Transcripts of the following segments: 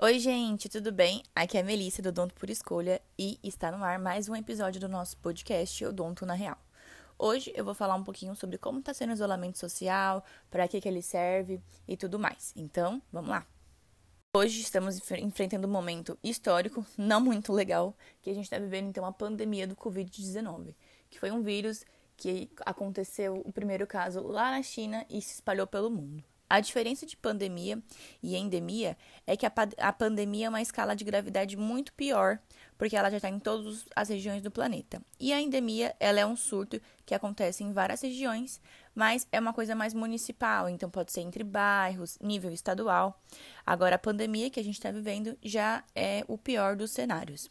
Oi, gente, tudo bem? Aqui é a Melissa do Odonto por Escolha e está no ar mais um episódio do nosso podcast Odonto na Real. Hoje eu vou falar um pouquinho sobre como está sendo o isolamento social, para que, que ele serve e tudo mais. Então, vamos lá! Hoje estamos enfrentando um momento histórico, não muito legal, que a gente está vivendo então a pandemia do Covid-19, que foi um vírus que aconteceu o primeiro caso lá na China e se espalhou pelo mundo. A diferença de pandemia e endemia é que a, a pandemia é uma escala de gravidade muito pior, porque ela já está em todas as regiões do planeta. E a endemia, ela é um surto que acontece em várias regiões, mas é uma coisa mais municipal, então pode ser entre bairros, nível estadual. Agora, a pandemia que a gente está vivendo já é o pior dos cenários.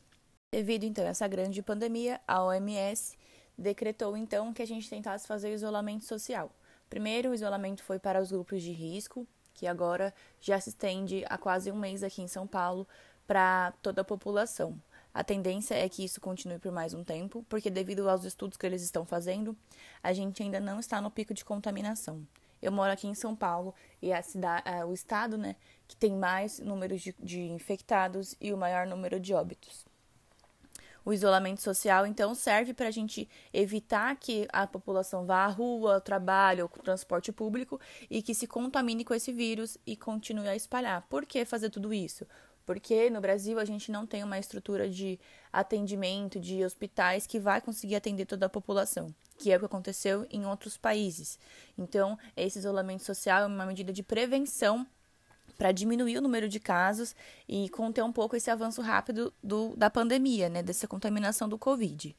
Devido então a essa grande pandemia, a OMS decretou então que a gente tentasse fazer isolamento social. Primeiro, o isolamento foi para os grupos de risco, que agora já se estende há quase um mês aqui em São Paulo para toda a população. A tendência é que isso continue por mais um tempo, porque devido aos estudos que eles estão fazendo, a gente ainda não está no pico de contaminação. Eu moro aqui em São Paulo e a cidade, o estado, né, que tem mais número de, de infectados e o maior número de óbitos. O isolamento social, então, serve para a gente evitar que a população vá à rua, ao trabalho, ao transporte público e que se contamine com esse vírus e continue a espalhar. Por que fazer tudo isso? Porque no Brasil a gente não tem uma estrutura de atendimento, de hospitais que vai conseguir atender toda a população, que é o que aconteceu em outros países. Então, esse isolamento social é uma medida de prevenção para diminuir o número de casos e conter um pouco esse avanço rápido do, da pandemia, né, dessa contaminação do Covid.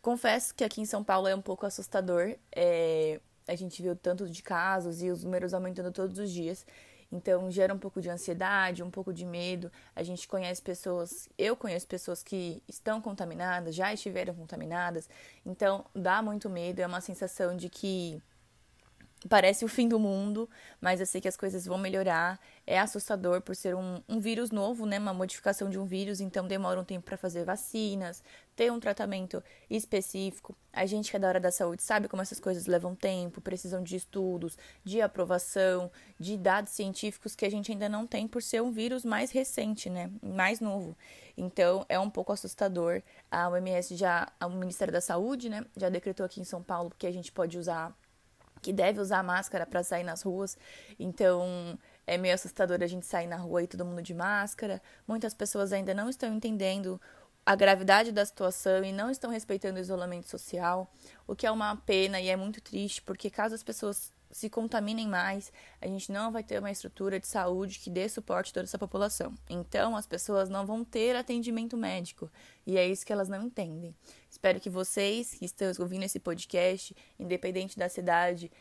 Confesso que aqui em São Paulo é um pouco assustador. É, a gente viu tanto de casos e os números aumentando todos os dias. Então gera um pouco de ansiedade, um pouco de medo. A gente conhece pessoas, eu conheço pessoas que estão contaminadas, já estiveram contaminadas. Então dá muito medo, é uma sensação de que Parece o fim do mundo, mas eu sei que as coisas vão melhorar. É assustador por ser um, um vírus novo, né? Uma modificação de um vírus, então demora um tempo para fazer vacinas, ter um tratamento específico. A gente que é da área da saúde sabe como essas coisas levam tempo, precisam de estudos, de aprovação, de dados científicos que a gente ainda não tem por ser um vírus mais recente, né? Mais novo. Então é um pouco assustador. A OMS já, o Ministério da Saúde, né, já decretou aqui em São Paulo que a gente pode usar que deve usar máscara para sair nas ruas. Então, é meio assustador a gente sair na rua e todo mundo de máscara. Muitas pessoas ainda não estão entendendo a gravidade da situação e não estão respeitando o isolamento social, o que é uma pena e é muito triste, porque caso as pessoas se contaminem mais, a gente não vai ter uma estrutura de saúde que dê suporte a toda essa população. Então, as pessoas não vão ter atendimento médico. E é isso que elas não entendem. Espero que vocês que estão ouvindo esse podcast, independente da cidade,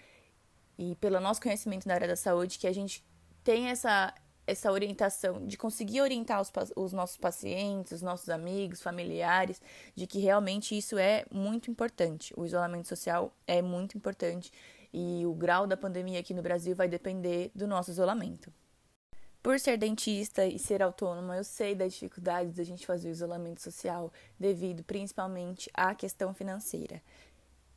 e pelo nosso conhecimento na área da saúde, que a gente tenha essa, essa orientação, de conseguir orientar os, os nossos pacientes, os nossos amigos, familiares, de que realmente isso é muito importante. O isolamento social é muito importante e o grau da pandemia aqui no Brasil vai depender do nosso isolamento. Por ser dentista e ser autônoma, eu sei da dificuldade da gente fazer o isolamento social devido principalmente à questão financeira.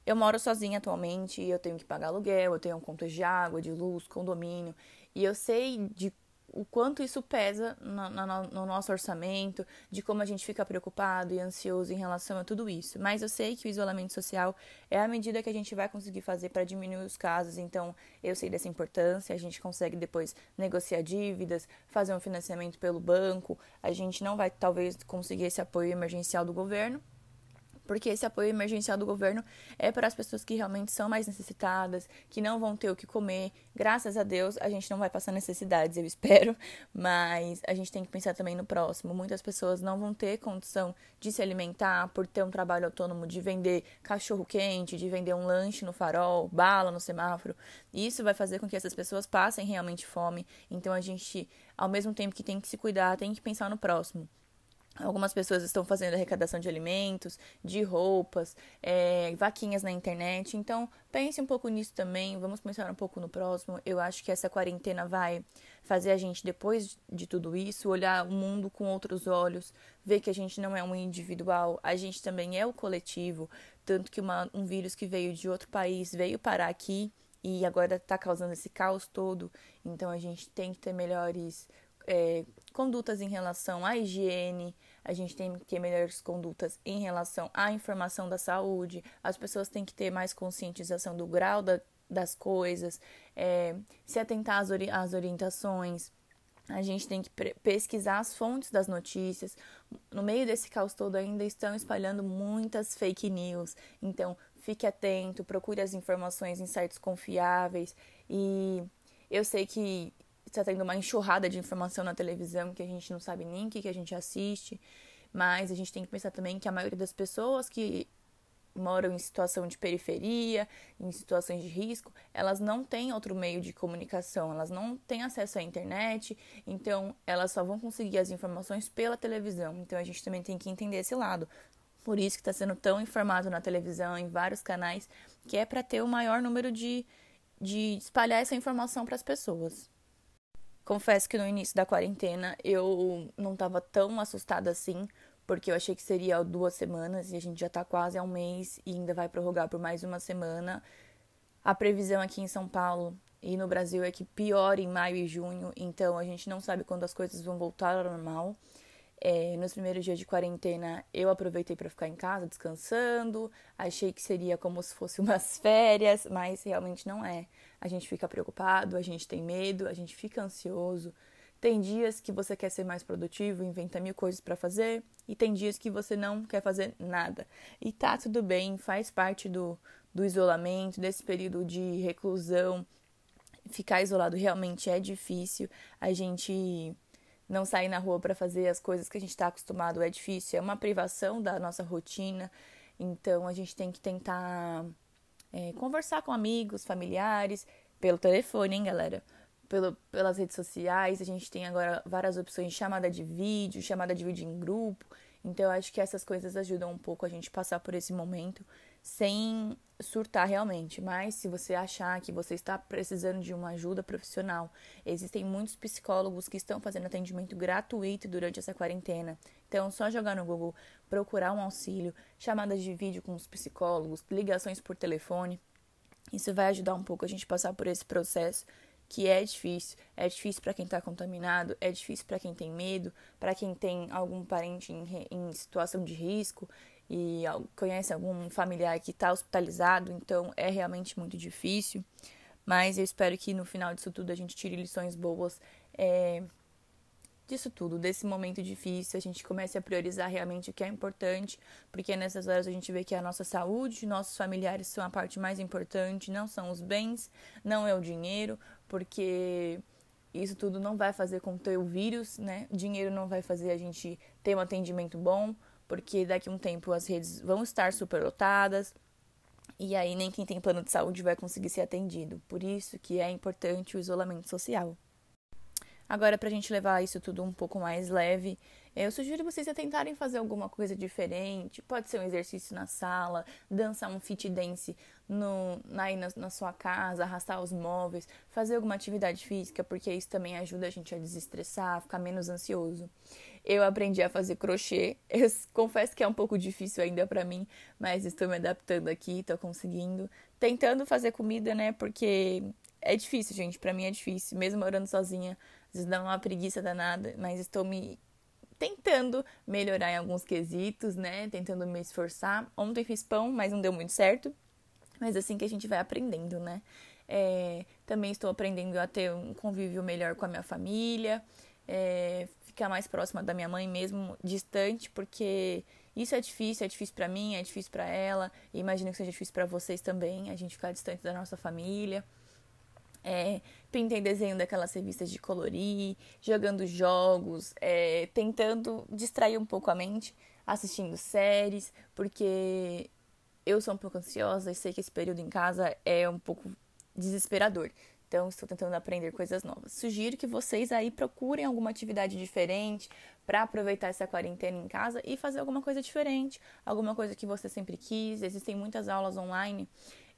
Eu moro sozinha atualmente eu tenho que pagar aluguel, eu tenho contas de água, de luz, condomínio, e eu sei de o quanto isso pesa no, no, no, nosso orçamento, de como a gente fica preocupado e ansioso em relação a tudo isso. Mas eu sei que o isolamento social é a medida que a gente vai conseguir fazer para diminuir os casos, então eu sei dessa importância. A gente consegue depois negociar dívidas, fazer um financiamento pelo banco, a gente não vai talvez conseguir esse apoio emergencial do governo, porque esse apoio emergencial do governo é para as pessoas que realmente são mais necessitadas, que não vão ter o que comer. Graças a Deus, a gente não vai passar necessidades, eu espero, mas a gente tem que pensar também no próximo. Muitas pessoas não vão ter condição de se alimentar por ter um trabalho autônomo, de vender cachorro quente, de vender um lanche no farol, bala no semáforo. Isso vai fazer com que essas pessoas passem realmente fome. Então a gente, ao mesmo tempo que tem que se cuidar, tem que pensar no próximo. Algumas pessoas estão fazendo arrecadação de alimentos, de roupas, é, vaquinhas na internet. Então, pense um pouco nisso também. Vamos pensar um pouco no próximo. Eu acho que essa quarentena vai fazer a gente, depois de tudo isso, olhar o mundo com outros olhos, ver que a gente não é um individual, a gente também é o coletivo. Tanto que uma, um vírus que veio de outro país veio parar aqui e agora está causando esse caos todo. Então, a gente tem que ter melhores é, condutas em relação à higiene, a gente tem que ter melhores condutas em relação à informação da saúde, as pessoas têm que ter mais conscientização do grau da, das coisas, é, se atentar às, ori às orientações. A gente tem que pesquisar as fontes das notícias. No meio desse caos todo ainda estão espalhando muitas fake news. Então, fique atento, procure as informações em sites confiáveis. E eu sei que está tendo uma enxurrada de informação na televisão que a gente não sabe nem o que, que a gente assiste, mas a gente tem que pensar também que a maioria das pessoas que moram em situação de periferia, em situações de risco, elas não têm outro meio de comunicação, elas não têm acesso à internet, então elas só vão conseguir as informações pela televisão. Então a gente também tem que entender esse lado. Por isso que está sendo tão informado na televisão, em vários canais, que é para ter o maior número de, de espalhar essa informação para as pessoas. Confesso que no início da quarentena eu não estava tão assustada assim, porque eu achei que seria duas semanas e a gente já está quase há um mês e ainda vai prorrogar por mais uma semana. A previsão aqui em São Paulo e no Brasil é que piore em maio e junho, então a gente não sabe quando as coisas vão voltar ao normal. É, nos primeiros dias de quarentena, eu aproveitei para ficar em casa descansando. Achei que seria como se fosse umas férias, mas realmente não é. A gente fica preocupado, a gente tem medo, a gente fica ansioso. Tem dias que você quer ser mais produtivo, inventa mil coisas para fazer, e tem dias que você não quer fazer nada. E tá tudo bem, faz parte do, do isolamento, desse período de reclusão. Ficar isolado realmente é difícil. A gente não sair na rua para fazer as coisas que a gente está acostumado é difícil, é uma privação da nossa rotina. Então a gente tem que tentar é, conversar com amigos, familiares, pelo telefone, hein, galera? Pelo, pelas redes sociais. A gente tem agora várias opções chamada de vídeo, chamada de vídeo em grupo. Então eu acho que essas coisas ajudam um pouco a gente passar por esse momento sem surtar realmente, mas se você achar que você está precisando de uma ajuda profissional, existem muitos psicólogos que estão fazendo atendimento gratuito durante essa quarentena. Então, só jogar no Google, procurar um auxílio, chamadas de vídeo com os psicólogos, ligações por telefone. Isso vai ajudar um pouco a gente passar por esse processo que é difícil. É difícil para quem está contaminado, é difícil para quem tem medo, para quem tem algum parente em, em situação de risco e conhece algum familiar que está hospitalizado, então é realmente muito difícil. Mas eu espero que no final disso tudo a gente tire lições boas é, disso tudo, desse momento difícil, a gente comece a priorizar realmente o que é importante, porque nessas horas a gente vê que a nossa saúde, nossos familiares são a parte mais importante, não são os bens, não é o dinheiro, porque isso tudo não vai fazer com ter o vírus, né? Dinheiro não vai fazer a gente ter um atendimento bom, porque daqui a um tempo as redes vão estar superlotadas e aí nem quem tem plano de saúde vai conseguir ser atendido. Por isso que é importante o isolamento social. Agora, para a gente levar isso tudo um pouco mais leve, eu sugiro vocês tentarem fazer alguma coisa diferente. Pode ser um exercício na sala, dançar um fit dance no, aí na, na sua casa, arrastar os móveis, fazer alguma atividade física, porque isso também ajuda a gente a desestressar, a ficar menos ansioso. Eu aprendi a fazer crochê. Eu confesso que é um pouco difícil ainda para mim, mas estou me adaptando aqui, estou conseguindo. Tentando fazer comida, né? Porque é difícil, gente. Para mim é difícil, mesmo morando sozinha. Às vezes dá uma preguiça danada, mas estou me tentando melhorar em alguns quesitos, né? Tentando me esforçar. Ontem fiz pão, mas não deu muito certo. Mas assim que a gente vai aprendendo, né? É, também estou aprendendo a ter um convívio melhor com a minha família, é, ficar mais próxima da minha mãe mesmo, distante, porque isso é difícil, é difícil para mim, é difícil para ela, e imagino que seja difícil para vocês também, a gente ficar distante da nossa família. É, pintei desenho daquelas revistas de colorir, jogando jogos, é, tentando distrair um pouco a mente, assistindo séries, porque eu sou um pouco ansiosa e sei que esse período em casa é um pouco desesperador. Então, estou tentando aprender coisas novas. Sugiro que vocês aí procurem alguma atividade diferente para aproveitar essa quarentena em casa e fazer alguma coisa diferente, alguma coisa que você sempre quis. Existem muitas aulas online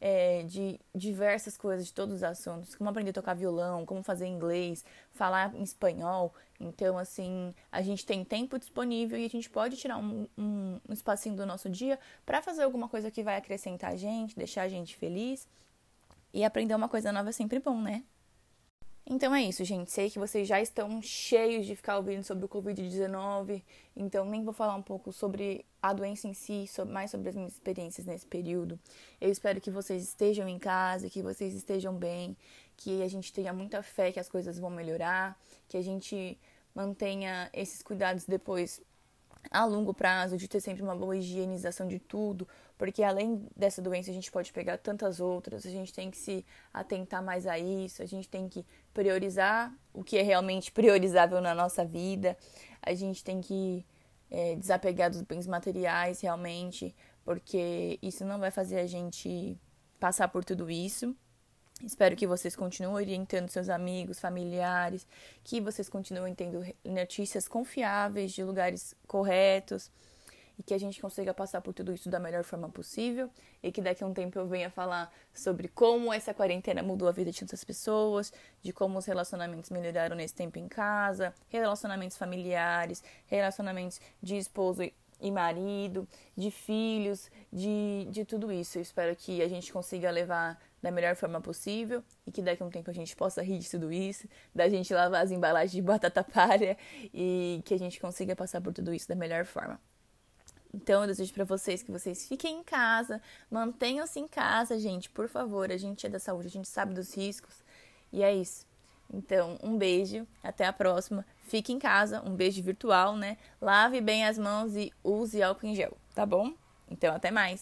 é, de diversas coisas, de todos os assuntos, como aprender a tocar violão, como fazer inglês, falar em espanhol. Então, assim, a gente tem tempo disponível e a gente pode tirar um, um, um espacinho do nosso dia para fazer alguma coisa que vai acrescentar a gente, deixar a gente feliz. E aprender uma coisa nova é sempre bom, né? Então é isso, gente. Sei que vocês já estão cheios de ficar ouvindo sobre o Covid-19, então nem vou falar um pouco sobre a doença em si, mais sobre as minhas experiências nesse período. Eu espero que vocês estejam em casa, que vocês estejam bem, que a gente tenha muita fé que as coisas vão melhorar, que a gente mantenha esses cuidados depois a longo prazo, de ter sempre uma boa higienização de tudo, porque além dessa doença a gente pode pegar tantas outras, a gente tem que se atentar mais a isso, a gente tem que priorizar o que é realmente priorizável na nossa vida, a gente tem que é, desapegar dos bens materiais realmente, porque isso não vai fazer a gente passar por tudo isso. Espero que vocês continuem orientando seus amigos, familiares, que vocês continuem tendo notícias confiáveis de lugares corretos e que a gente consiga passar por tudo isso da melhor forma possível e que daqui a um tempo eu venha falar sobre como essa quarentena mudou a vida de tantas pessoas, de como os relacionamentos melhoraram nesse tempo em casa, relacionamentos familiares, relacionamentos de esposo e marido, de filhos, de, de tudo isso. Eu espero que a gente consiga levar da melhor forma possível e que daqui a um tempo a gente possa rir de tudo isso, da gente lavar as embalagens de batata palha e que a gente consiga passar por tudo isso da melhor forma. Então eu desejo para vocês que vocês fiquem em casa, mantenham-se em casa, gente, por favor. A gente é da saúde, a gente sabe dos riscos e é isso. Então, um beijo, até a próxima. Fique em casa, um beijo virtual, né? Lave bem as mãos e use álcool em gel, tá bom? Então, até mais.